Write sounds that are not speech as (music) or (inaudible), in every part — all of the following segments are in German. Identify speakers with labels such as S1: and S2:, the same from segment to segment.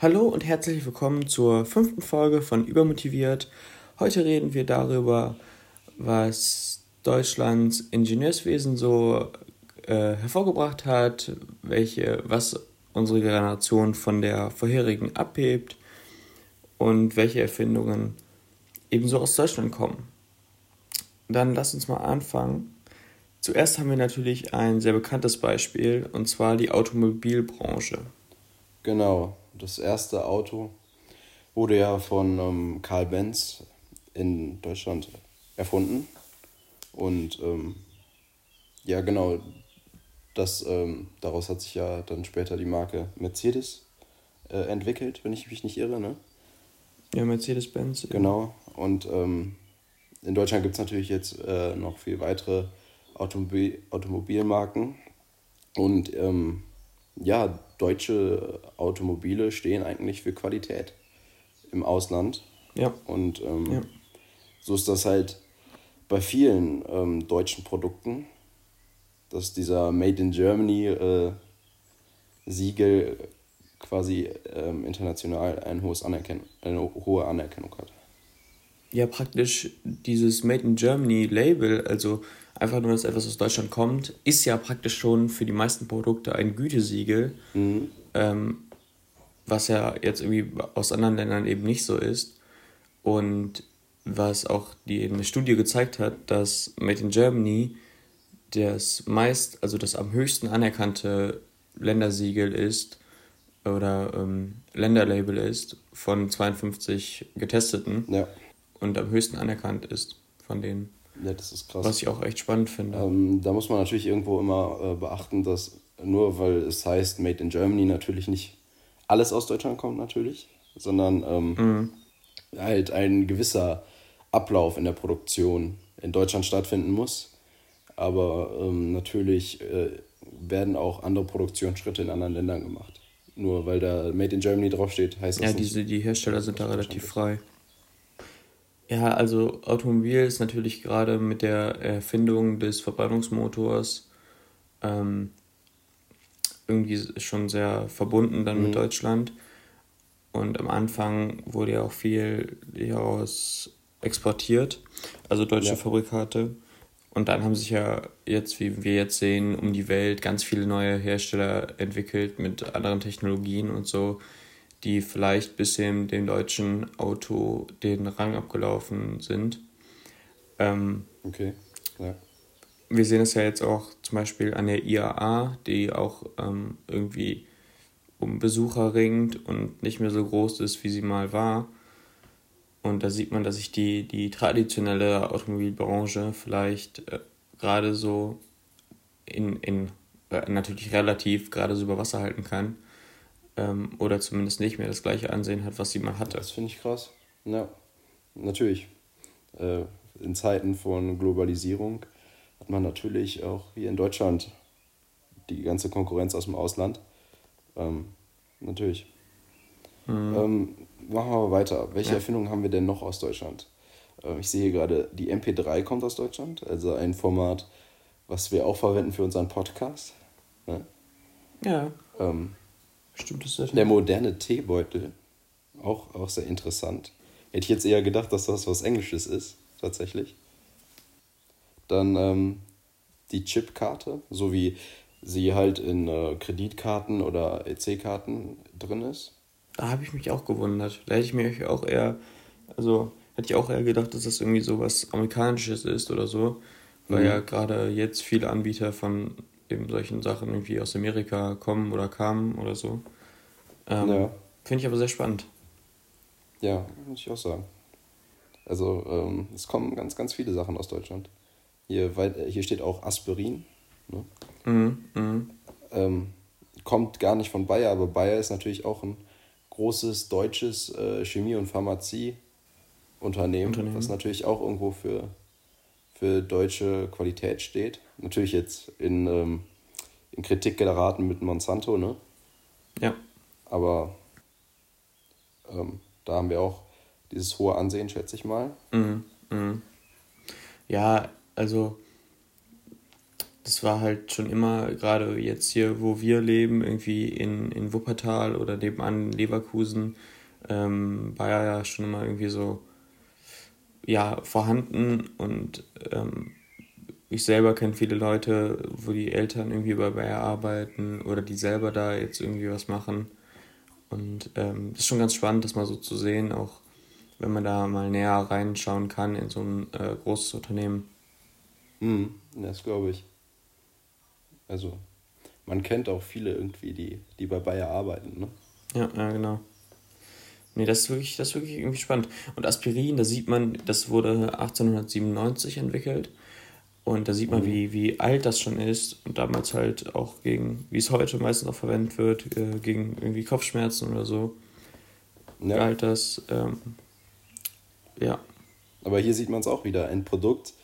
S1: Hallo und herzlich willkommen zur fünften Folge von Übermotiviert. Heute reden wir darüber, was Deutschlands Ingenieurswesen so äh, hervorgebracht hat, welche, was unsere Generation von der vorherigen abhebt und welche Erfindungen ebenso aus Deutschland kommen. Dann lass uns mal anfangen. Zuerst haben wir natürlich ein sehr bekanntes Beispiel, und zwar die Automobilbranche.
S2: Genau, das erste Auto wurde ja von ähm, Karl Benz in Deutschland erfunden. Und ähm, ja, genau, das, ähm, daraus hat sich ja dann später die Marke Mercedes äh, entwickelt, wenn ich mich nicht irre, ne?
S1: Ja, Mercedes-Benz.
S2: Genau. Und ähm, in Deutschland gibt es natürlich jetzt äh, noch viel weitere Automobil Automobilmarken. Und ähm, ja, deutsche Automobile stehen eigentlich für Qualität im Ausland. Ja. Und ähm, ja. so ist das halt bei vielen ähm, deutschen Produkten, dass dieser Made in Germany äh, Siegel quasi ähm, international ein hohes Anerken eine hohe Anerkennung hat.
S1: Ja, praktisch dieses Made in Germany Label, also einfach nur, dass etwas aus Deutschland kommt, ist ja praktisch schon für die meisten Produkte ein Gütesiegel, mhm. ähm, was ja jetzt irgendwie aus anderen Ländern eben nicht so ist. Und was auch die eine Studie gezeigt hat, dass Made in Germany das meist, also das am höchsten anerkannte Ländersiegel ist oder ähm, Länderlabel ist von 52 Getesteten ja. Und am höchsten anerkannt ist von denen. Ja, das ist krass. Was ich auch echt spannend finde.
S2: Ähm, da muss man natürlich irgendwo immer äh, beachten, dass nur weil es heißt Made in Germany natürlich nicht alles aus Deutschland kommt natürlich, sondern ähm, mhm. halt ein gewisser Ablauf in der Produktion in Deutschland stattfinden muss. Aber ähm, natürlich äh, werden auch andere Produktionsschritte in anderen Ländern gemacht. Nur weil da Made in Germany draufsteht, heißt das
S1: ja, nicht. Ja, die Hersteller sind da relativ frei. Ja, also Automobil ist natürlich gerade mit der Erfindung des Verbrennungsmotors ähm, irgendwie schon sehr verbunden dann mhm. mit Deutschland. Und am Anfang wurde ja auch viel hieraus exportiert, also deutsche ja. Fabrikate. Und dann haben sich ja jetzt, wie wir jetzt sehen, um die Welt ganz viele neue Hersteller entwickelt mit anderen Technologien und so, die vielleicht bisschen dem deutschen Auto den Rang abgelaufen sind. Ähm, okay, ja. Wir sehen es ja jetzt auch zum Beispiel an der IAA, die auch ähm, irgendwie um Besucher ringt und nicht mehr so groß ist, wie sie mal war. Und da sieht man, dass sich die, die traditionelle Automobilbranche vielleicht äh, gerade so in, in äh, natürlich relativ gerade so über Wasser halten kann ähm, oder zumindest nicht mehr das gleiche Ansehen hat, was sie mal hatte.
S2: Das finde ich krass. Ja, natürlich. Äh, in Zeiten von Globalisierung hat man natürlich auch hier in Deutschland die ganze Konkurrenz aus dem Ausland. Ähm, natürlich. Mhm. Ähm, machen wir mal weiter. Welche ja. Erfindungen haben wir denn noch aus Deutschland? Äh, ich sehe hier gerade, die MP3 kommt aus Deutschland, also ein Format, was wir auch verwenden für unseren Podcast. Ne? Ja. Ähm, Stimmt das Der moderne Teebeutel, auch, auch sehr interessant. Hätte ich jetzt eher gedacht, dass das was Englisches ist, tatsächlich. Dann ähm, die Chipkarte, so wie sie halt in äh, Kreditkarten oder EC-Karten drin ist.
S1: Da habe ich mich auch gewundert. Da hätte ich mir auch eher, also hätte ich auch eher gedacht, dass das irgendwie so was Amerikanisches ist oder so. Weil mhm. ja gerade jetzt viele Anbieter von eben solchen Sachen irgendwie aus Amerika kommen oder kamen oder so. Ähm, ja. Finde ich aber sehr spannend.
S2: Ja, muss ich auch sagen. Also ähm, es kommen ganz, ganz viele Sachen aus Deutschland. Hier, weil, hier steht auch Aspirin. Ne? Mhm, mh. ähm, kommt gar nicht von Bayer, aber Bayer ist natürlich auch ein großes deutsches äh, Chemie- und Pharmazieunternehmen, Unternehmen. was natürlich auch irgendwo für, für deutsche Qualität steht. Natürlich jetzt in, ähm, in Kritik geraten mit Monsanto, ne? Ja. Aber ähm, da haben wir auch dieses hohe Ansehen, schätze ich mal. Mhm.
S1: Mhm. Ja, also das war halt schon immer, gerade jetzt hier, wo wir leben, irgendwie in, in Wuppertal oder nebenan Leverkusen, ähm, war ja schon immer irgendwie so ja, vorhanden und ähm, ich selber kenne viele Leute, wo die Eltern irgendwie bei Bayer arbeiten oder die selber da jetzt irgendwie was machen. Und ähm, das ist schon ganz spannend, das mal so zu sehen, auch wenn man da mal näher reinschauen kann in so ein äh, großes Unternehmen.
S2: Mhm, das glaube ich. Also, man kennt auch viele irgendwie, die, die bei Bayer arbeiten, ne?
S1: Ja, ja, genau. Nee, das ist wirklich, das ist wirklich irgendwie spannend. Und Aspirin, da sieht man, das wurde 1897 entwickelt. Und da sieht man, mhm. wie, wie alt das schon ist und damals halt auch gegen, wie es heute meistens auch verwendet wird, äh, gegen irgendwie Kopfschmerzen oder so. Ja. Galt das, ähm,
S2: ja. Aber hier sieht man es auch wieder, ein Produkt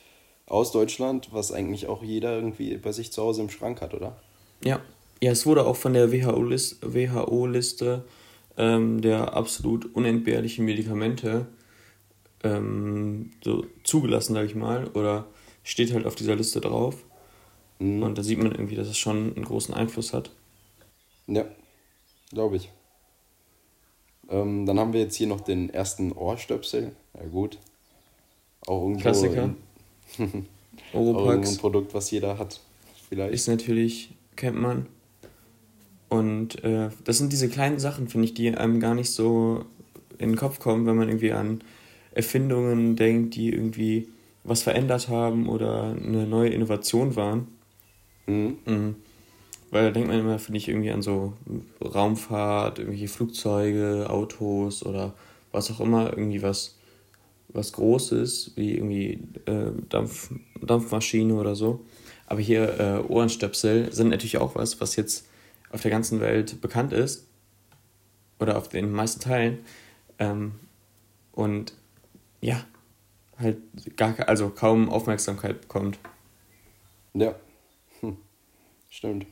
S2: aus Deutschland, was eigentlich auch jeder irgendwie bei sich zu Hause im Schrank hat, oder?
S1: Ja, ja es wurde auch von der WHO-Liste WHO -Liste, ähm, der absolut unentbehrlichen Medikamente ähm, so zugelassen, sage ich mal, oder steht halt auf dieser Liste drauf. Mhm. Und da sieht man irgendwie, dass es schon einen großen Einfluss hat.
S2: Ja, glaube ich. Ähm, dann haben wir jetzt hier noch den ersten Ohrstöpsel. Ja gut. Auch irgendwo Klassiker. In, (laughs) auch ein Produkt, was jeder hat.
S1: Vielleicht. Ist natürlich, kennt man. Und äh, das sind diese kleinen Sachen, finde ich, die einem gar nicht so in den Kopf kommen, wenn man irgendwie an Erfindungen denkt, die irgendwie was verändert haben oder eine neue Innovation waren. Mhm. Mhm. Weil da denkt man immer, finde ich, irgendwie an so Raumfahrt, irgendwelche Flugzeuge, Autos oder was auch immer, irgendwie was, was Großes, wie irgendwie äh, Dampf, Dampfmaschine oder so. Aber hier äh, Ohrenstöpsel sind natürlich auch was, was jetzt auf der ganzen Welt bekannt ist. Oder auf den meisten Teilen. Ähm, und ja, halt gar, also kaum Aufmerksamkeit bekommt.
S2: Ja, hm. stimmt.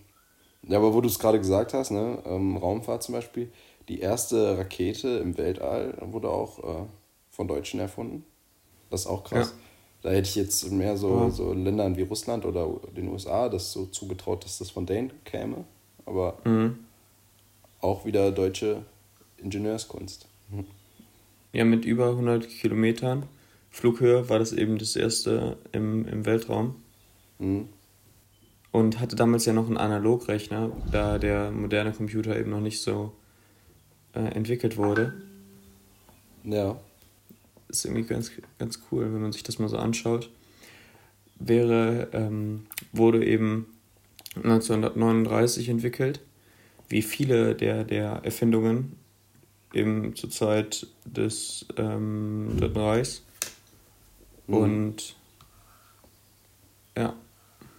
S2: Ja, aber wo du es gerade gesagt hast, ne, ähm, Raumfahrt zum Beispiel, die erste Rakete im Weltall wurde auch äh, von Deutschen erfunden. Das ist auch krass. Ja. Da hätte ich jetzt mehr so, ja. so Ländern wie Russland oder den USA das so zugetraut, dass das von denen käme. Aber mhm. auch wieder deutsche Ingenieurskunst. Mhm.
S1: Ja, mit über 100 Kilometern Flughöhe war das eben das erste im, im Weltraum. Mhm. Und hatte damals ja noch einen Analogrechner, da der moderne Computer eben noch nicht so äh, entwickelt wurde. Ja. Ist irgendwie ganz, ganz cool, wenn man sich das mal so anschaut. Wäre, ähm, wurde eben 1939 entwickelt, wie viele der, der Erfindungen eben zur Zeit des ähm, Dritten Reichs. Mhm. Und
S2: ja.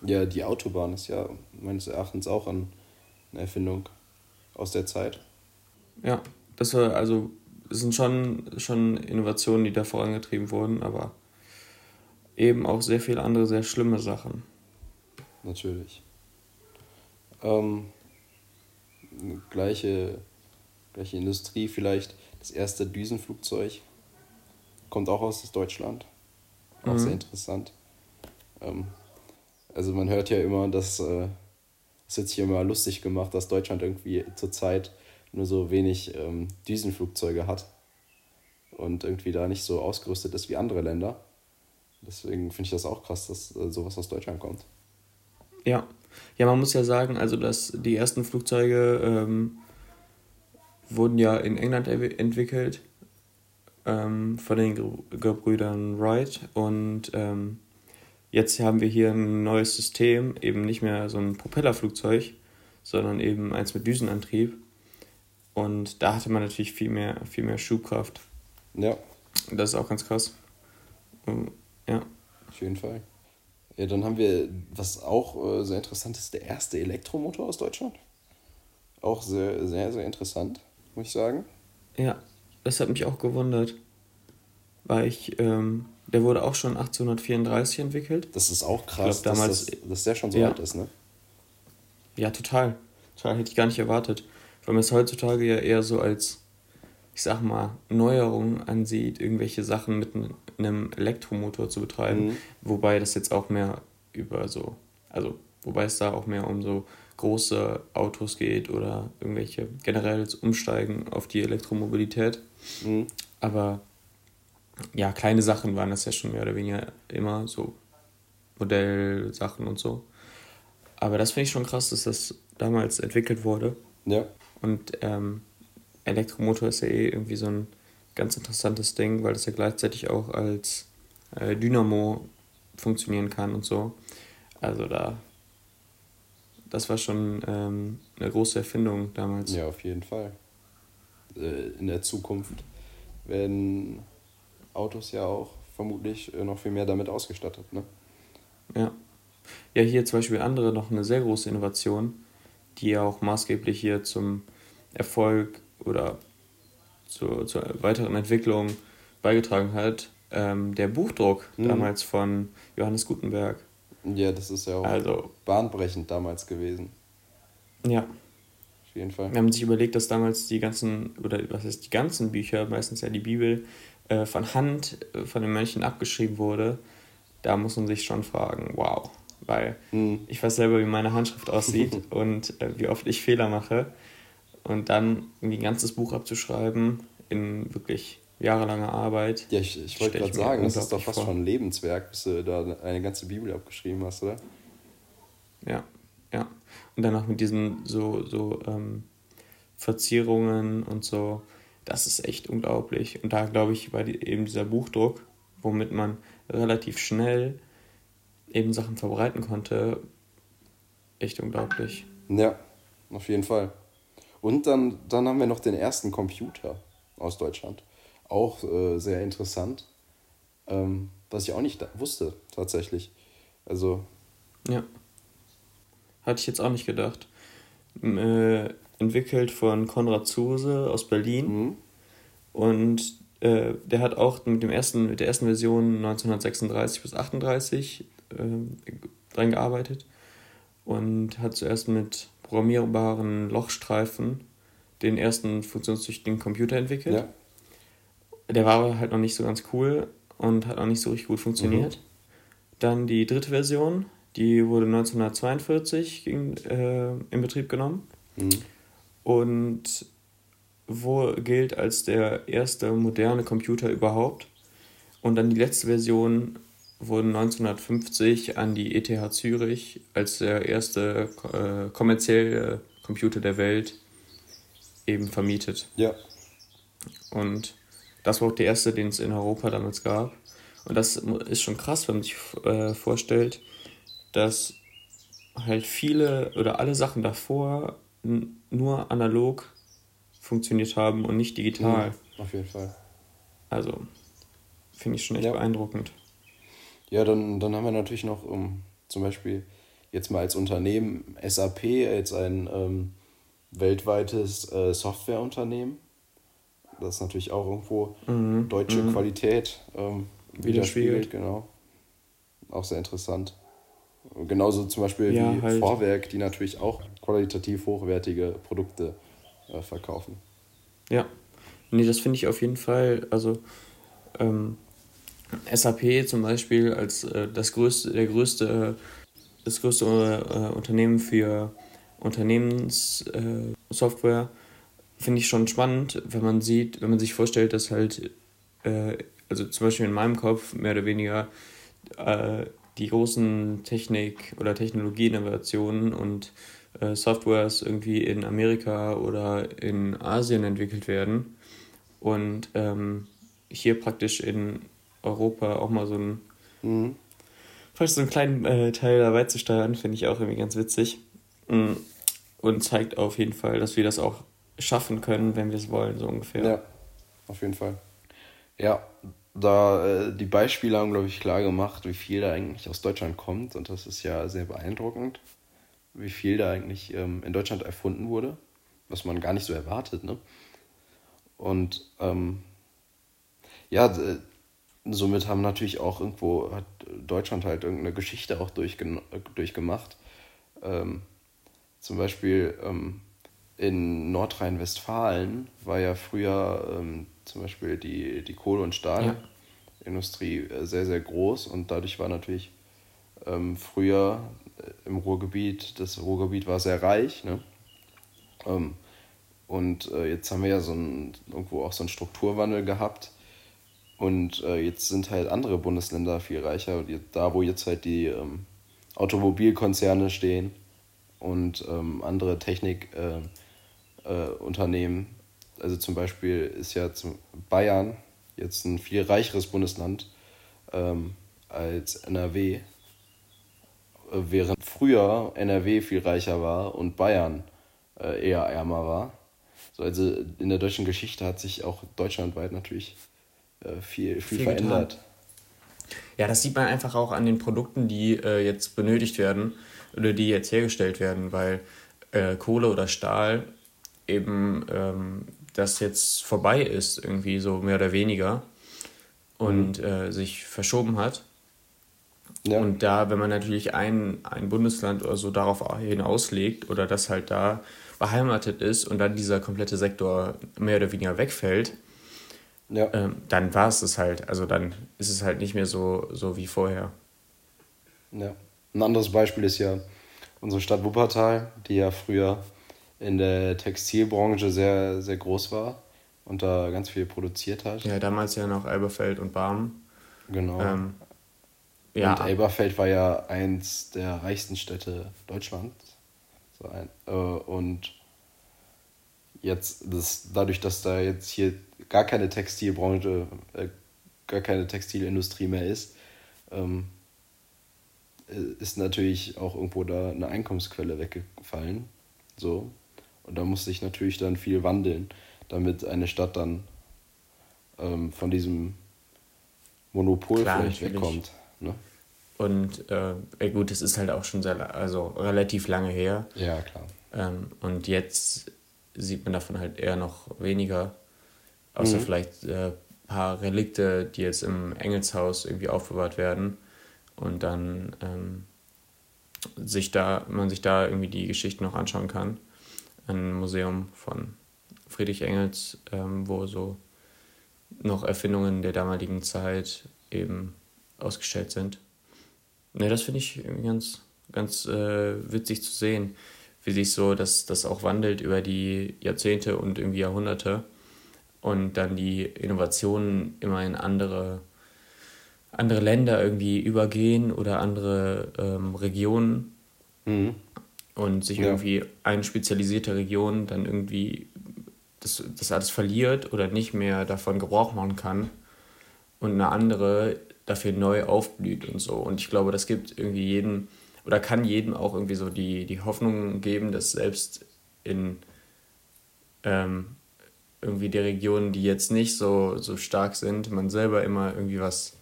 S2: Ja, die Autobahn ist ja meines Erachtens auch eine Erfindung aus der Zeit.
S1: Ja, das war also es sind schon, schon Innovationen, die da vorangetrieben wurden, aber eben auch sehr viele andere sehr schlimme Sachen.
S2: Natürlich. Ähm, gleiche, gleiche Industrie vielleicht. Das erste Düsenflugzeug kommt auch aus Deutschland. Auch mhm. sehr interessant. Ähm, also man hört ja immer, dass äh, es wird sich immer lustig gemacht, dass Deutschland irgendwie zurzeit nur so wenig ähm, Düsenflugzeuge hat und irgendwie da nicht so ausgerüstet ist wie andere Länder. Deswegen finde ich das auch krass, dass äh, sowas aus Deutschland kommt.
S1: Ja. Ja, man muss ja sagen, also dass die ersten Flugzeuge ähm, wurden ja in England entwickelt ähm, von den Gebrüdern Wright. Und ähm, jetzt haben wir hier ein neues System, eben nicht mehr so ein Propellerflugzeug, sondern eben eins mit Düsenantrieb. Und da hatte man natürlich viel mehr, viel mehr Schubkraft. Ja. Das ist auch ganz krass. Ja.
S2: Auf jeden Fall. Ja, dann haben wir, was auch äh, sehr interessant ist, der erste Elektromotor aus Deutschland. Auch sehr, sehr, sehr interessant, muss ich sagen.
S1: Ja, das hat mich auch gewundert. Weil ich, ähm, der wurde auch schon 1834 entwickelt. Das ist auch krass, glaub, damals, dass, das, dass der schon so ja. alt ist, ne? Ja, total. Total hätte ich gar nicht erwartet. Weil man es heutzutage ja eher so als ich sag mal, Neuerungen ansieht, irgendwelche Sachen mit einem Elektromotor zu betreiben, mhm. wobei das jetzt auch mehr über so, also wobei es da auch mehr um so große Autos geht oder irgendwelche generell Umsteigen auf die Elektromobilität. Mhm. Aber ja, kleine Sachen waren das ja schon mehr oder weniger immer, so Modellsachen und so. Aber das finde ich schon krass, dass das damals entwickelt wurde. Ja. Und ähm, Elektromotor ist ja eh irgendwie so ein ganz interessantes Ding, weil das ja gleichzeitig auch als äh, Dynamo funktionieren kann und so. Also da, das war schon ähm, eine große Erfindung damals.
S2: Ja, auf jeden Fall. Äh, in der Zukunft werden Autos ja auch vermutlich äh, noch viel mehr damit ausgestattet, ne?
S1: Ja. Ja, hier zum Beispiel andere noch eine sehr große Innovation, die ja auch maßgeblich hier zum Erfolg oder zur, zur weiteren Entwicklung beigetragen hat. Ähm, der Buchdruck mhm. damals von Johannes Gutenberg.
S2: Ja, das ist ja auch also, bahnbrechend damals gewesen. Ja.
S1: Auf jeden Fall. Wir haben sich überlegt, dass damals die ganzen, oder was heißt die ganzen Bücher, meistens ja die Bibel, äh, von Hand äh, von den Mönchen abgeschrieben wurde. Da muss man sich schon fragen, wow. Weil mhm. ich weiß selber, wie meine Handschrift aussieht (laughs) und äh, wie oft ich Fehler mache. Und dann irgendwie ein ganzes Buch abzuschreiben in wirklich jahrelanger Arbeit. Ja, ich, ich wollte gerade
S2: sagen, das ist doch fast vor. schon ein Lebenswerk, bis du da eine ganze Bibel abgeschrieben hast, oder?
S1: Ja, ja. Und dann auch mit diesen so, so ähm, Verzierungen und so. Das ist echt unglaublich. Und da, glaube ich, war die, eben dieser Buchdruck, womit man relativ schnell eben Sachen verbreiten konnte, echt unglaublich.
S2: Ja, auf jeden Fall. Und dann, dann haben wir noch den ersten Computer aus Deutschland. Auch äh, sehr interessant. Ähm, was ich auch nicht wusste, tatsächlich. Also.
S1: Ja. Hatte ich jetzt auch nicht gedacht. Äh, entwickelt von Konrad Zuse aus Berlin. Mhm. Und äh, der hat auch mit, dem ersten, mit der ersten Version 1936 bis 38 äh, dran gearbeitet. Und hat zuerst mit programmierbaren Lochstreifen den ersten funktionstüchtigen Computer entwickelt. Ja. Der war halt noch nicht so ganz cool und hat auch nicht so richtig gut funktioniert. Mhm. Dann die dritte Version, die wurde 1942 ging, äh, in Betrieb genommen mhm. und wo gilt als der erste moderne Computer überhaupt. Und dann die letzte Version wurde 1950 an die ETH Zürich als der erste äh, kommerzielle Computer der Welt eben vermietet. Ja. Und das war auch der erste, den es in Europa damals gab. Und das ist schon krass, wenn man sich äh, vorstellt, dass halt viele oder alle Sachen davor nur analog funktioniert haben und nicht digital.
S2: Mhm, auf jeden Fall.
S1: Also, finde ich schon echt ja. beeindruckend.
S2: Ja, dann, dann haben wir natürlich noch um, zum Beispiel jetzt mal als Unternehmen SAP, als ein ähm, weltweites äh, Softwareunternehmen. Das ist natürlich auch irgendwo mhm. deutsche mhm. Qualität ähm, widerspiegelt. Genau. Auch sehr interessant. Genauso zum Beispiel ja, wie halt. Vorwerk, die natürlich auch qualitativ hochwertige Produkte äh, verkaufen.
S1: Ja, nee, das finde ich auf jeden Fall. Also ähm, SAP zum Beispiel als äh, das größte, der größte, das größte äh, Unternehmen für Unternehmenssoftware, äh, finde ich schon spannend, wenn man sieht, wenn man sich vorstellt, dass halt, äh, also zum Beispiel in meinem Kopf mehr oder weniger äh, die großen Technik- oder Technologieinnovationen und äh, Softwares irgendwie in Amerika oder in Asien entwickelt werden. Und ähm, hier praktisch in Europa auch mal so einen, mhm. fast so einen kleinen äh, Teil dabei zu steuern, finde ich auch irgendwie ganz witzig. Mhm. Und zeigt auf jeden Fall, dass wir das auch schaffen können, wenn wir es wollen, so ungefähr.
S2: Ja, auf jeden Fall. Ja, da äh, die Beispiele haben, glaube ich, klar gemacht, wie viel da eigentlich aus Deutschland kommt. Und das ist ja sehr beeindruckend, wie viel da eigentlich ähm, in Deutschland erfunden wurde, was man gar nicht so erwartet. Ne? Und ähm, ja, somit haben natürlich auch irgendwo, hat Deutschland halt irgendeine Geschichte auch durchgemacht. Ähm, zum Beispiel ähm, in Nordrhein-Westfalen war ja früher ähm, zum Beispiel die, die Kohle- und Stahlindustrie äh, sehr, sehr groß und dadurch war natürlich ähm, früher äh, im Ruhrgebiet, das Ruhrgebiet war sehr reich. Ne? Ähm, und äh, jetzt haben wir ja so ein, irgendwo auch so einen Strukturwandel gehabt. Und äh, jetzt sind halt andere Bundesländer viel reicher. Da, wo jetzt halt die ähm, Automobilkonzerne stehen und ähm, andere Technikunternehmen. Äh, äh, also zum Beispiel ist ja zum Bayern jetzt ein viel reicheres Bundesland ähm, als NRW während früher NRW viel reicher war und Bayern äh, eher ärmer war. So, also in der deutschen Geschichte hat sich auch deutschlandweit natürlich äh, viel, viel, viel
S1: verändert. Getan. Ja, das sieht man einfach auch an den Produkten, die äh, jetzt benötigt werden oder die jetzt hergestellt werden, weil äh, Kohle oder Stahl eben ähm, das jetzt vorbei ist, irgendwie so mehr oder weniger und mhm. äh, sich verschoben hat. Ja. Und da, wenn man natürlich ein, ein Bundesland oder so darauf hinauslegt oder das halt da beheimatet ist und dann dieser komplette Sektor mehr oder weniger wegfällt, ja. ähm, dann war es das halt. Also dann ist es halt nicht mehr so, so wie vorher.
S2: Ja. Ein anderes Beispiel ist ja unsere Stadt Wuppertal, die ja früher in der Textilbranche sehr, sehr groß war und da ganz viel produziert hat.
S1: Ja, damals ja noch Elberfeld und Barm. Genau.
S2: Ähm, ja. Und Elberfeld war ja eins der reichsten Städte Deutschlands. So ein, äh, und jetzt, das, dadurch, dass da jetzt hier gar keine Textilbranche, äh, gar keine Textilindustrie mehr ist, ähm, ist natürlich auch irgendwo da eine Einkommensquelle weggefallen. So. Und da muss sich natürlich dann viel wandeln, damit eine Stadt dann ähm, von diesem Monopol Klar, vielleicht
S1: natürlich. wegkommt. Ne? Und äh, gut, es ist halt auch schon sehr, also relativ lange her.
S2: Ja, klar.
S1: Ähm, und jetzt sieht man davon halt eher noch weniger. Außer mhm. vielleicht ein äh, paar Relikte, die jetzt im Engelshaus irgendwie aufbewahrt werden. Und dann ähm, sich da, man sich da irgendwie die Geschichten noch anschauen kann. Ein Museum von Friedrich Engels, ähm, wo so noch Erfindungen der damaligen Zeit eben ausgestellt sind. Ne, das finde ich ganz, ganz äh, witzig zu sehen, wie sich so das, das auch wandelt über die Jahrzehnte und irgendwie Jahrhunderte und dann die Innovationen immer in andere, andere Länder irgendwie übergehen oder andere ähm, Regionen mhm. und sich ja. irgendwie eine spezialisierte Region dann irgendwie das, das alles verliert oder nicht mehr davon Gebrauch machen kann und eine andere dafür neu aufblüht und so. Und ich glaube, das gibt irgendwie jedem oder kann jedem auch irgendwie so die, die Hoffnung geben, dass selbst in ähm, irgendwie die Regionen, die jetzt nicht so, so stark sind, man selber immer irgendwie was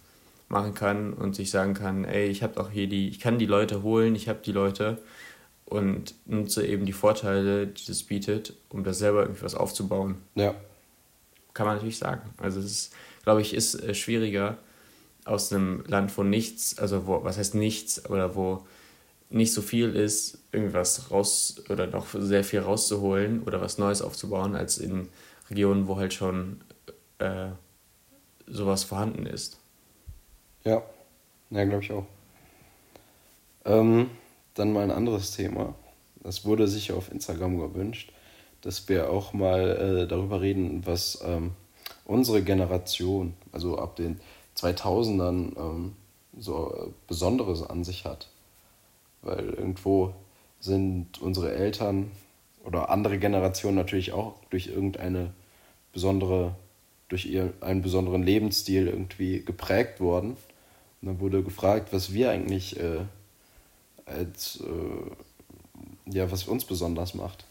S1: machen kann und sich sagen kann, ey, ich habe auch hier die, ich kann die Leute holen, ich habe die Leute und nutze eben die Vorteile, die das bietet, um da selber irgendwie was aufzubauen. Ja. Kann man natürlich sagen. Also es ist, glaube ich, ist äh, schwieriger, aus einem Land, wo nichts, also wo, was heißt nichts, oder wo nicht so viel ist, irgendwas raus oder noch sehr viel rauszuholen oder was Neues aufzubauen, als in Regionen, wo halt schon äh, sowas vorhanden ist.
S2: Ja, ja, glaube ich auch. Ähm, dann mal ein anderes Thema. Das wurde sich auf Instagram gewünscht, dass wir auch mal äh, darüber reden, was ähm, unsere Generation, also ab den 2000ern ähm, so Besonderes an sich hat. Weil irgendwo sind unsere Eltern oder andere Generationen natürlich auch durch irgendeine besondere, durch ihr, einen besonderen Lebensstil irgendwie geprägt worden. Und dann wurde gefragt, was wir eigentlich äh, als, äh, ja, was uns besonders macht.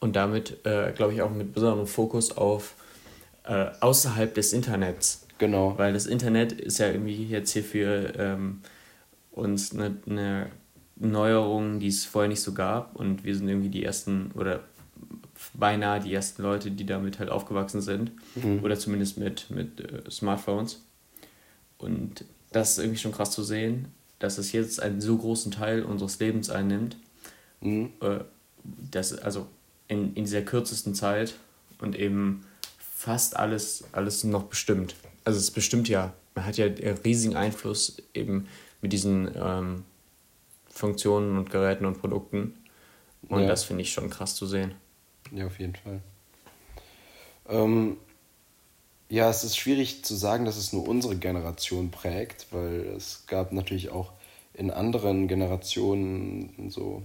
S1: Und damit, äh, glaube ich, auch mit besonderem Fokus auf äh, außerhalb des Internets. Genau. Weil das Internet ist ja irgendwie jetzt hier für ähm, uns eine, eine Neuerung, die es vorher nicht so gab. Und wir sind irgendwie die ersten oder beinahe die ersten Leute, die damit halt aufgewachsen sind. Mhm. Oder zumindest mit, mit äh, Smartphones. Und das ist irgendwie schon krass zu sehen, dass es jetzt einen so großen Teil unseres Lebens einnimmt, mhm. äh, das, also in, in dieser kürzesten Zeit und eben fast alles, alles noch bestimmt. Also es bestimmt ja, man hat ja riesigen Einfluss eben mit diesen ähm, Funktionen und Geräten und Produkten. Und ja. das finde ich schon krass zu sehen.
S2: Ja, auf jeden Fall. Ähm, ja, es ist schwierig zu sagen, dass es nur unsere Generation prägt, weil es gab natürlich auch in anderen Generationen so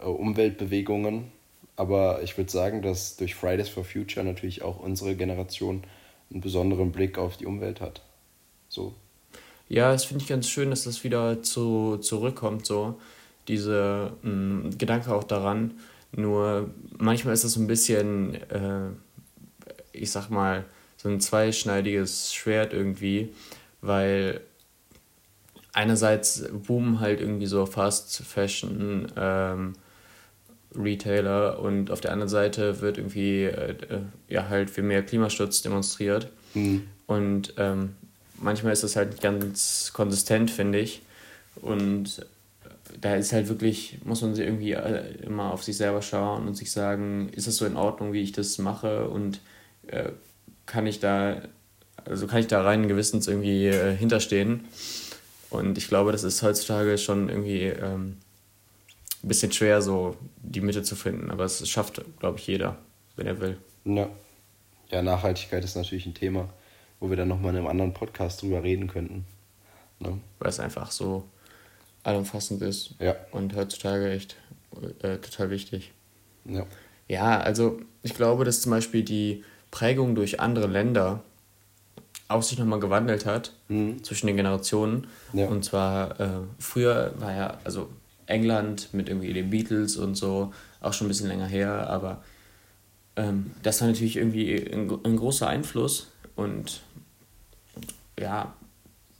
S2: äh, Umweltbewegungen. Aber ich würde sagen, dass durch Fridays for Future natürlich auch unsere Generation einen besonderen Blick auf die Umwelt hat. So.
S1: Ja, das finde ich ganz schön, dass das wieder zu, zurückkommt, so diese mh, mm, Gedanke auch daran. Nur manchmal ist das so ein bisschen, äh, ich sag mal, so ein zweischneidiges Schwert irgendwie, weil einerseits boomen halt irgendwie so Fast Fashion ähm, Retailer und auf der anderen Seite wird irgendwie äh, ja halt für mehr Klimaschutz demonstriert. Mhm. Und ähm, manchmal ist das halt nicht ganz konsistent, finde ich. Und da ist halt wirklich, muss man sich irgendwie äh, immer auf sich selber schauen und sich sagen, ist das so in Ordnung, wie ich das mache und äh, kann ich da, also kann ich da rein gewissens irgendwie äh, hinterstehen. Und ich glaube, das ist heutzutage schon irgendwie ähm, ein bisschen schwer, so die Mitte zu finden. Aber es schafft, glaube ich, jeder, wenn er will.
S2: Ja. ja, Nachhaltigkeit ist natürlich ein Thema, wo wir dann nochmal in einem anderen Podcast drüber reden könnten.
S1: Ne? Weil es einfach so allumfassend ist. Ja. Und heutzutage echt äh, total wichtig. Ja. Ja, also ich glaube, dass zum Beispiel die Prägung durch andere Länder auch sich nochmal gewandelt hat mhm. zwischen den Generationen. Ja. Und zwar äh, früher war ja, also England mit irgendwie den Beatles und so, auch schon ein bisschen länger her, aber ähm, das war natürlich irgendwie ein, ein großer Einfluss und ja,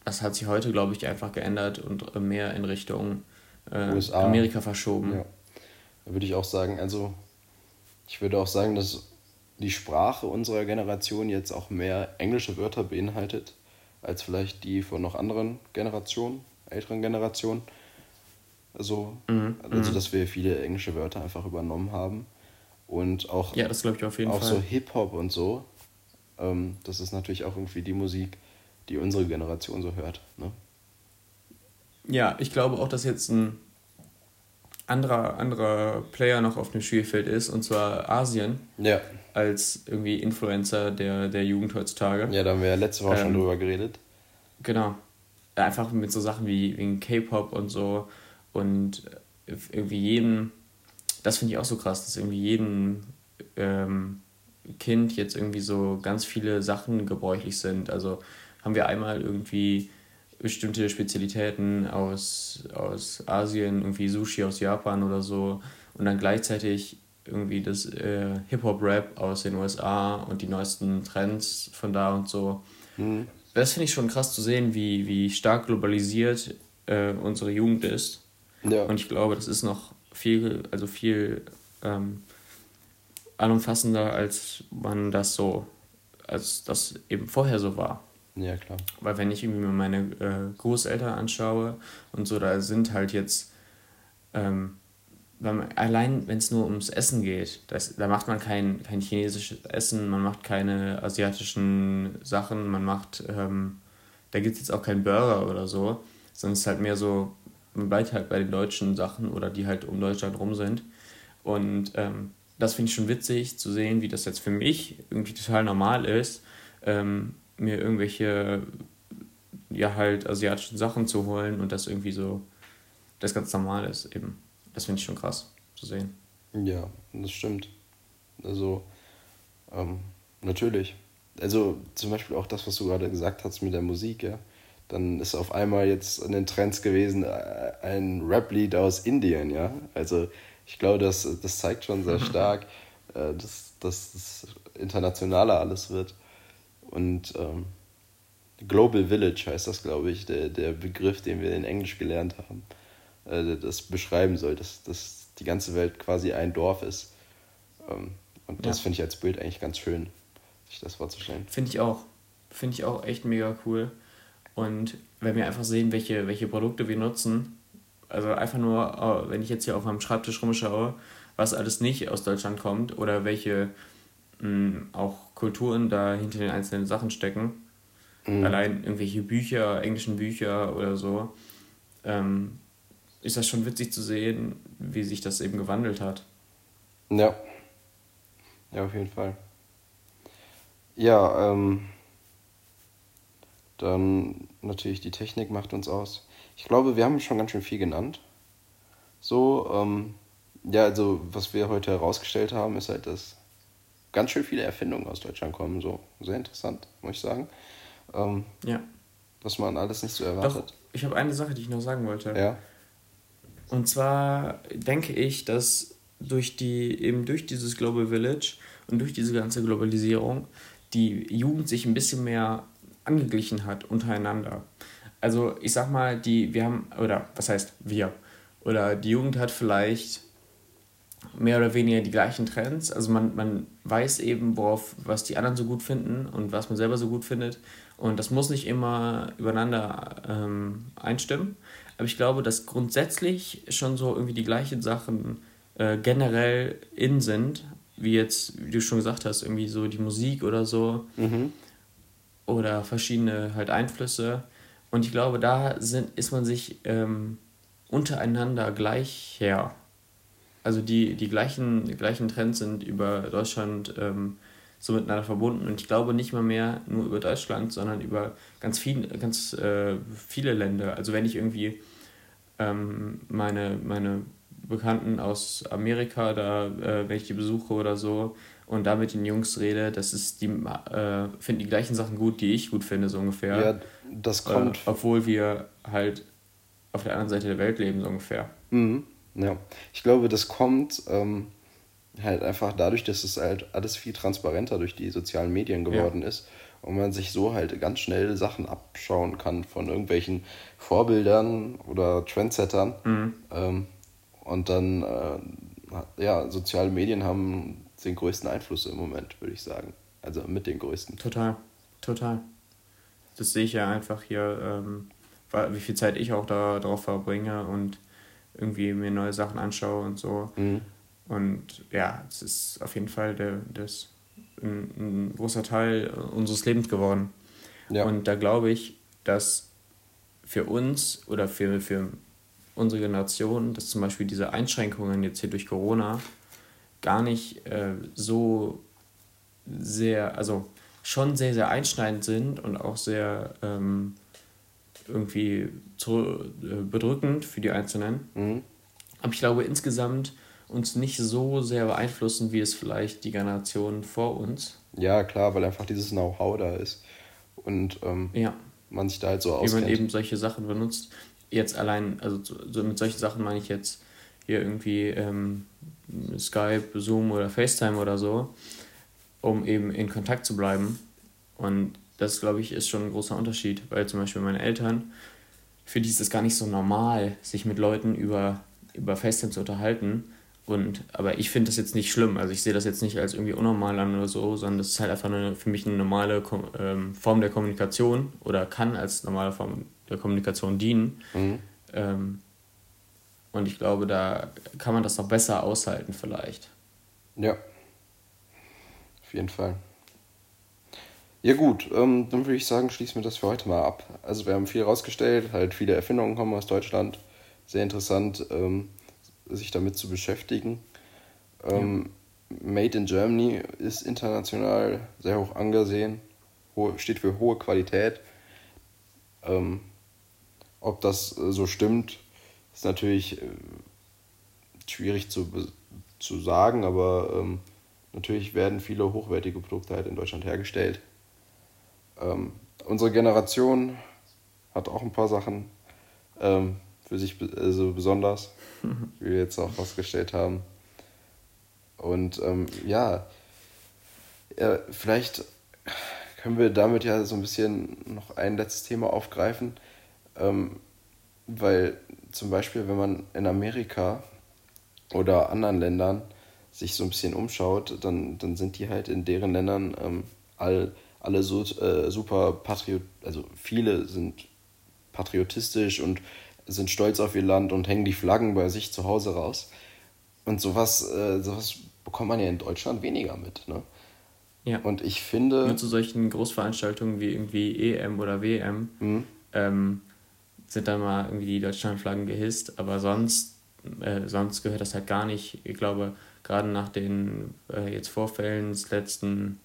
S1: das hat sich heute, glaube ich, einfach geändert und mehr in Richtung äh, USA. Amerika
S2: verschoben. Ja. Da würde ich auch sagen, also ich würde auch sagen, dass die Sprache unserer Generation jetzt auch mehr englische Wörter beinhaltet, als vielleicht die von noch anderen Generationen, älteren Generationen. Also, mhm. also mhm. dass wir viele englische Wörter einfach übernommen haben. Und auch, ja, das ich auf jeden auch Fall. so Hip-Hop und so. Ähm, das ist natürlich auch irgendwie die Musik, die unsere Generation so hört. Ne?
S1: Ja, ich glaube auch, dass jetzt ein anderer, anderer Player noch auf dem Spielfeld ist, und zwar Asien. Ja. Als irgendwie Influencer der, der Jugend heutzutage.
S2: Ja, da haben wir ja letzte Woche ähm, schon drüber geredet.
S1: Genau. Einfach mit so Sachen wie, wie K-Pop und so. Und irgendwie jeden, das finde ich auch so krass, dass irgendwie jedem ähm, Kind jetzt irgendwie so ganz viele Sachen gebräuchlich sind. Also haben wir einmal irgendwie bestimmte Spezialitäten aus, aus Asien, irgendwie Sushi aus Japan oder so und dann gleichzeitig irgendwie das äh, Hip-Hop-Rap aus den USA und die neuesten Trends von da und so. Mhm. Das finde ich schon krass zu sehen, wie, wie stark globalisiert äh, unsere Jugend ist. Ja. Und ich glaube, das ist noch viel, also viel ähm, allumfassender, als man das so, als das eben vorher so war.
S2: Ja, klar.
S1: Weil wenn ich irgendwie mir meine äh, Großeltern anschaue und so, da sind halt jetzt, ähm, man, allein wenn es nur ums Essen geht, das, da macht man kein, kein chinesisches Essen, man macht keine asiatischen Sachen, man macht, ähm, da gibt es jetzt auch keinen Burger oder so, sondern es ist halt mehr so, man bleibt halt bei den deutschen Sachen oder die halt um Deutschland rum sind. Und ähm, das finde ich schon witzig zu sehen, wie das jetzt für mich irgendwie total normal ist, ähm, mir irgendwelche, ja halt asiatischen Sachen zu holen und das irgendwie so, das ganz normal ist eben. Das finde ich schon krass zu sehen.
S2: Ja, das stimmt. Also, ähm, natürlich. Also zum Beispiel auch das, was du gerade gesagt hast mit der Musik, ja. Dann ist auf einmal jetzt in den Trends gewesen äh, ein Rap-Lied aus Indien, ja. Also ich glaube, das, das zeigt schon sehr (laughs) stark, äh, dass, dass das internationaler alles wird. Und ähm, Global Village heißt das, glaube ich, der, der Begriff, den wir in Englisch gelernt haben, äh, das beschreiben soll, dass, dass die ganze Welt quasi ein Dorf ist. Ähm, und das ja. finde ich als Bild eigentlich ganz schön, sich das vorzustellen.
S1: Finde ich auch. Finde ich auch echt mega cool. Und wenn wir einfach sehen, welche, welche Produkte wir nutzen, also einfach nur, äh, wenn ich jetzt hier auf meinem Schreibtisch rumschaue, was alles nicht aus Deutschland kommt oder welche mh, mm, auch Kulturen da hinter den einzelnen Sachen stecken. Mhm. Allein irgendwelche Bücher, englischen Bücher oder so. Ähm, ist das schon witzig zu sehen, wie sich das eben gewandelt hat.
S2: Ja. Ja, auf jeden Fall. Ja, ähm, dann natürlich die Technik macht uns aus. Ich glaube, wir haben schon ganz schön viel genannt. So, ähm, ja, also was wir heute herausgestellt haben, ist halt, dass ganz schön viele Erfindungen aus Deutschland kommen. So, sehr interessant, muss ich sagen. Ähm, ja. Was man alles nicht so erwartet.
S1: Doch, ich habe eine Sache, die ich noch sagen wollte. Ja. Und zwar denke ich, dass durch die, eben durch dieses Global Village und durch diese ganze Globalisierung die Jugend sich ein bisschen mehr angeglichen hat untereinander. Also ich sag mal, die, wir haben, oder was heißt wir? Oder die Jugend hat vielleicht mehr oder weniger die gleichen Trends. Also man, man weiß eben, worauf, was die anderen so gut finden und was man selber so gut findet. Und das muss nicht immer übereinander ähm, einstimmen. Aber ich glaube, dass grundsätzlich schon so irgendwie die gleichen Sachen äh, generell in sind, wie jetzt, wie du schon gesagt hast, irgendwie so die Musik oder so. Mhm. Oder verschiedene halt Einflüsse. Und ich glaube, da sind, ist man sich ähm, untereinander gleich her. Also die, die, gleichen, die gleichen Trends sind über Deutschland ähm, so miteinander verbunden. Und ich glaube nicht mal mehr nur über Deutschland, sondern über ganz, viel, ganz äh, viele Länder. Also wenn ich irgendwie ähm, meine, meine Bekannten aus Amerika, da, äh, wenn ich die besuche oder so und da mit den Jungs rede, das ist die äh, finden die gleichen Sachen gut, die ich gut finde, so ungefähr. Ja, das kommt. Äh, obwohl wir halt auf der anderen Seite der Welt leben, so ungefähr.
S2: Mhm. Ja, ich glaube, das kommt ähm, halt einfach dadurch, dass es halt alles viel transparenter durch die sozialen Medien geworden ja. ist und man sich so halt ganz schnell Sachen abschauen kann von irgendwelchen Vorbildern oder Trendsettern. Mhm. Ähm, und dann, äh, ja, soziale Medien haben den größten Einfluss im Moment, würde ich sagen. Also mit den größten.
S1: Total, total. Das sehe ich ja einfach hier, ähm, wie viel Zeit ich auch da drauf verbringe und irgendwie mir neue Sachen anschaue und so. Mhm. Und ja, es ist auf jeden Fall der, das ein, ein großer Teil unseres Lebens geworden. Ja. Und da glaube ich, dass für uns oder für, für unsere Generation, dass zum Beispiel diese Einschränkungen jetzt hier durch Corona gar nicht äh, so sehr, also schon sehr, sehr einschneidend sind und auch sehr ähm, irgendwie zu, äh, bedrückend für die Einzelnen. Mhm. Aber ich glaube insgesamt uns nicht so sehr beeinflussen, wie es vielleicht die Generation vor uns.
S2: Ja, klar, weil einfach dieses Know-how da ist und ähm, ja. man sich da halt so auskennt.
S1: Wie man eben solche Sachen benutzt. Jetzt allein, also so mit solchen Sachen meine ich jetzt hier irgendwie ähm, Skype, Zoom oder FaceTime oder so, um eben in Kontakt zu bleiben. Und das, glaube ich, ist schon ein großer Unterschied, weil zum Beispiel meine Eltern, für die ist es gar nicht so normal, sich mit Leuten über, über FaceTime zu unterhalten. Und, aber ich finde das jetzt nicht schlimm. Also ich sehe das jetzt nicht als irgendwie unnormal an oder so, sondern das ist halt einfach eine, für mich eine normale ähm, Form der Kommunikation oder kann als normale Form der Kommunikation dienen. Mhm. Ähm, und ich glaube, da kann man das noch besser aushalten vielleicht.
S2: Ja, auf jeden Fall. Ja gut, ähm, dann würde ich sagen, schließen wir das für heute mal ab. Also wir haben viel rausgestellt, halt viele Erfindungen kommen aus Deutschland. Sehr interessant. Ähm, sich damit zu beschäftigen. Ähm, ja. Made in Germany ist international sehr hoch angesehen, steht für hohe Qualität. Ähm, ob das äh, so stimmt, ist natürlich äh, schwierig zu, zu sagen, aber ähm, natürlich werden viele hochwertige Produkte halt in Deutschland hergestellt. Ähm, unsere Generation hat auch ein paar Sachen ähm, für sich also besonders. (laughs) wie wir jetzt auch festgestellt haben. Und ähm, ja, ja, vielleicht können wir damit ja so ein bisschen noch ein letztes Thema aufgreifen, ähm, weil zum Beispiel, wenn man in Amerika oder anderen Ländern sich so ein bisschen umschaut, dann, dann sind die halt in deren Ländern ähm, all, alle so, äh, super patriot, also viele sind patriotistisch und sind stolz auf ihr Land und hängen die Flaggen bei sich zu Hause raus. Und sowas, äh, sowas bekommt man ja in Deutschland weniger mit. Ne? Ja. Und ich finde.
S1: Nur zu solchen Großveranstaltungen wie irgendwie EM oder WM mhm. ähm, sind dann mal irgendwie die Deutschlandflaggen gehisst, aber sonst, äh, sonst gehört das halt gar nicht. Ich glaube, gerade nach den äh, jetzt Vorfällen des letzten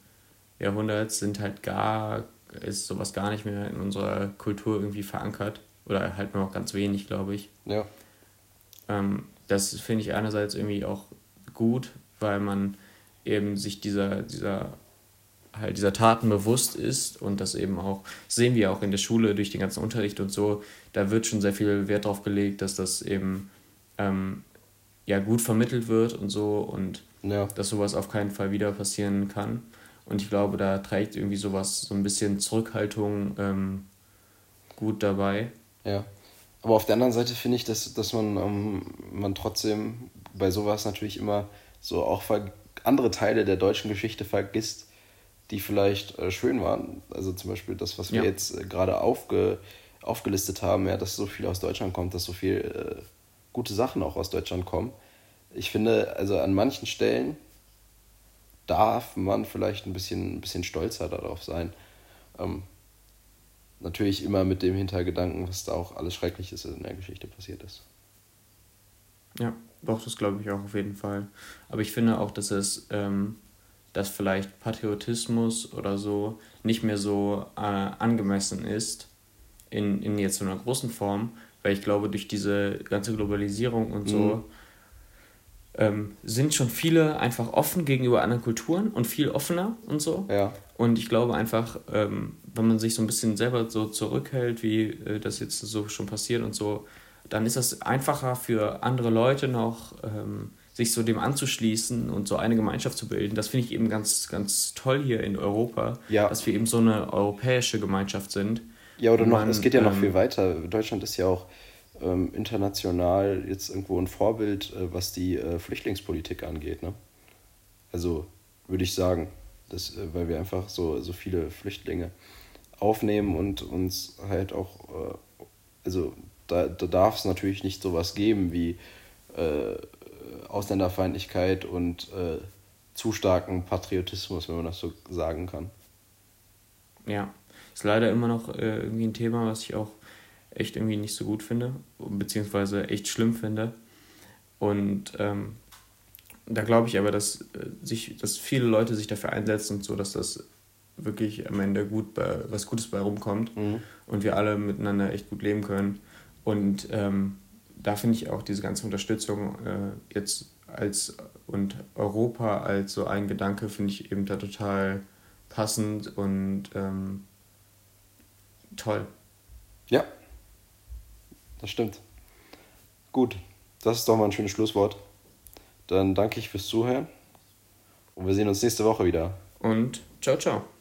S1: Jahrhunderts sind halt gar, ist sowas gar nicht mehr in unserer Kultur irgendwie verankert. Oder halt nur noch ganz wenig, glaube ich. Ja. Ähm, das finde ich einerseits irgendwie auch gut, weil man eben sich dieser, dieser halt dieser Taten bewusst ist und das eben auch, sehen wir auch in der Schule durch den ganzen Unterricht und so, da wird schon sehr viel Wert drauf gelegt, dass das eben ähm, ja gut vermittelt wird und so und ja. dass sowas auf keinen Fall wieder passieren kann. Und ich glaube, da trägt irgendwie sowas, so ein bisschen Zurückhaltung ähm, gut dabei.
S2: Ja. Aber auf der anderen Seite finde ich, dass, dass man, ähm, man trotzdem bei sowas natürlich immer so auch andere Teile der deutschen Geschichte vergisst, die vielleicht äh, schön waren. Also zum Beispiel das, was wir ja. jetzt äh, gerade aufge, aufgelistet haben, ja, dass so viel aus Deutschland kommt, dass so viel äh, gute Sachen auch aus Deutschland kommen. Ich finde, also an manchen Stellen darf man vielleicht ein bisschen, ein bisschen stolzer darauf sein. Ähm, natürlich immer mit dem Hintergedanken, was da auch alles Schreckliches in der Geschichte passiert ist.
S1: Ja, doch, das glaube ich auch auf jeden Fall. Aber ich finde auch, dass es, ähm, dass vielleicht Patriotismus oder so nicht mehr so äh, angemessen ist in, in jetzt so einer großen Form, weil ich glaube, durch diese ganze Globalisierung und so mhm. Ähm, sind schon viele einfach offen gegenüber anderen Kulturen und viel offener und so. Ja. Und ich glaube einfach, ähm, wenn man sich so ein bisschen selber so zurückhält, wie äh, das jetzt so schon passiert und so, dann ist das einfacher für andere Leute noch, ähm, sich so dem anzuschließen und so eine Gemeinschaft zu bilden. Das finde ich eben ganz, ganz toll hier in Europa, ja. dass wir eben so eine europäische Gemeinschaft sind ja,
S2: oder noch, man, es geht ja noch ähm, viel weiter. Deutschland ist ja auch ähm, international jetzt irgendwo ein Vorbild, äh, was die äh, Flüchtlingspolitik angeht. Ne? Also würde ich sagen, dass, äh, weil wir einfach so, so viele Flüchtlinge aufnehmen und uns halt auch, äh, also da, da darf es natürlich nicht sowas geben wie äh, Ausländerfeindlichkeit und äh, zu starken Patriotismus, wenn man das so sagen kann.
S1: Ja, ist leider immer noch irgendwie ein Thema, was ich auch echt irgendwie nicht so gut finde, beziehungsweise echt schlimm finde. Und ähm, da glaube ich aber, dass, äh, sich, dass viele Leute sich dafür einsetzen und so, dass das wirklich am Ende gut bei, was Gutes bei rumkommt mhm. und wir alle miteinander echt gut leben können. Und ähm, da finde ich auch diese ganze Unterstützung äh, jetzt als und Europa als so ein Gedanke finde ich eben da total passend und ähm, toll.
S2: Ja, das stimmt. Gut, das ist doch mal ein schönes Schlusswort. Dann danke ich fürs Zuhören und wir sehen uns nächste Woche wieder.
S1: Und ciao, ciao.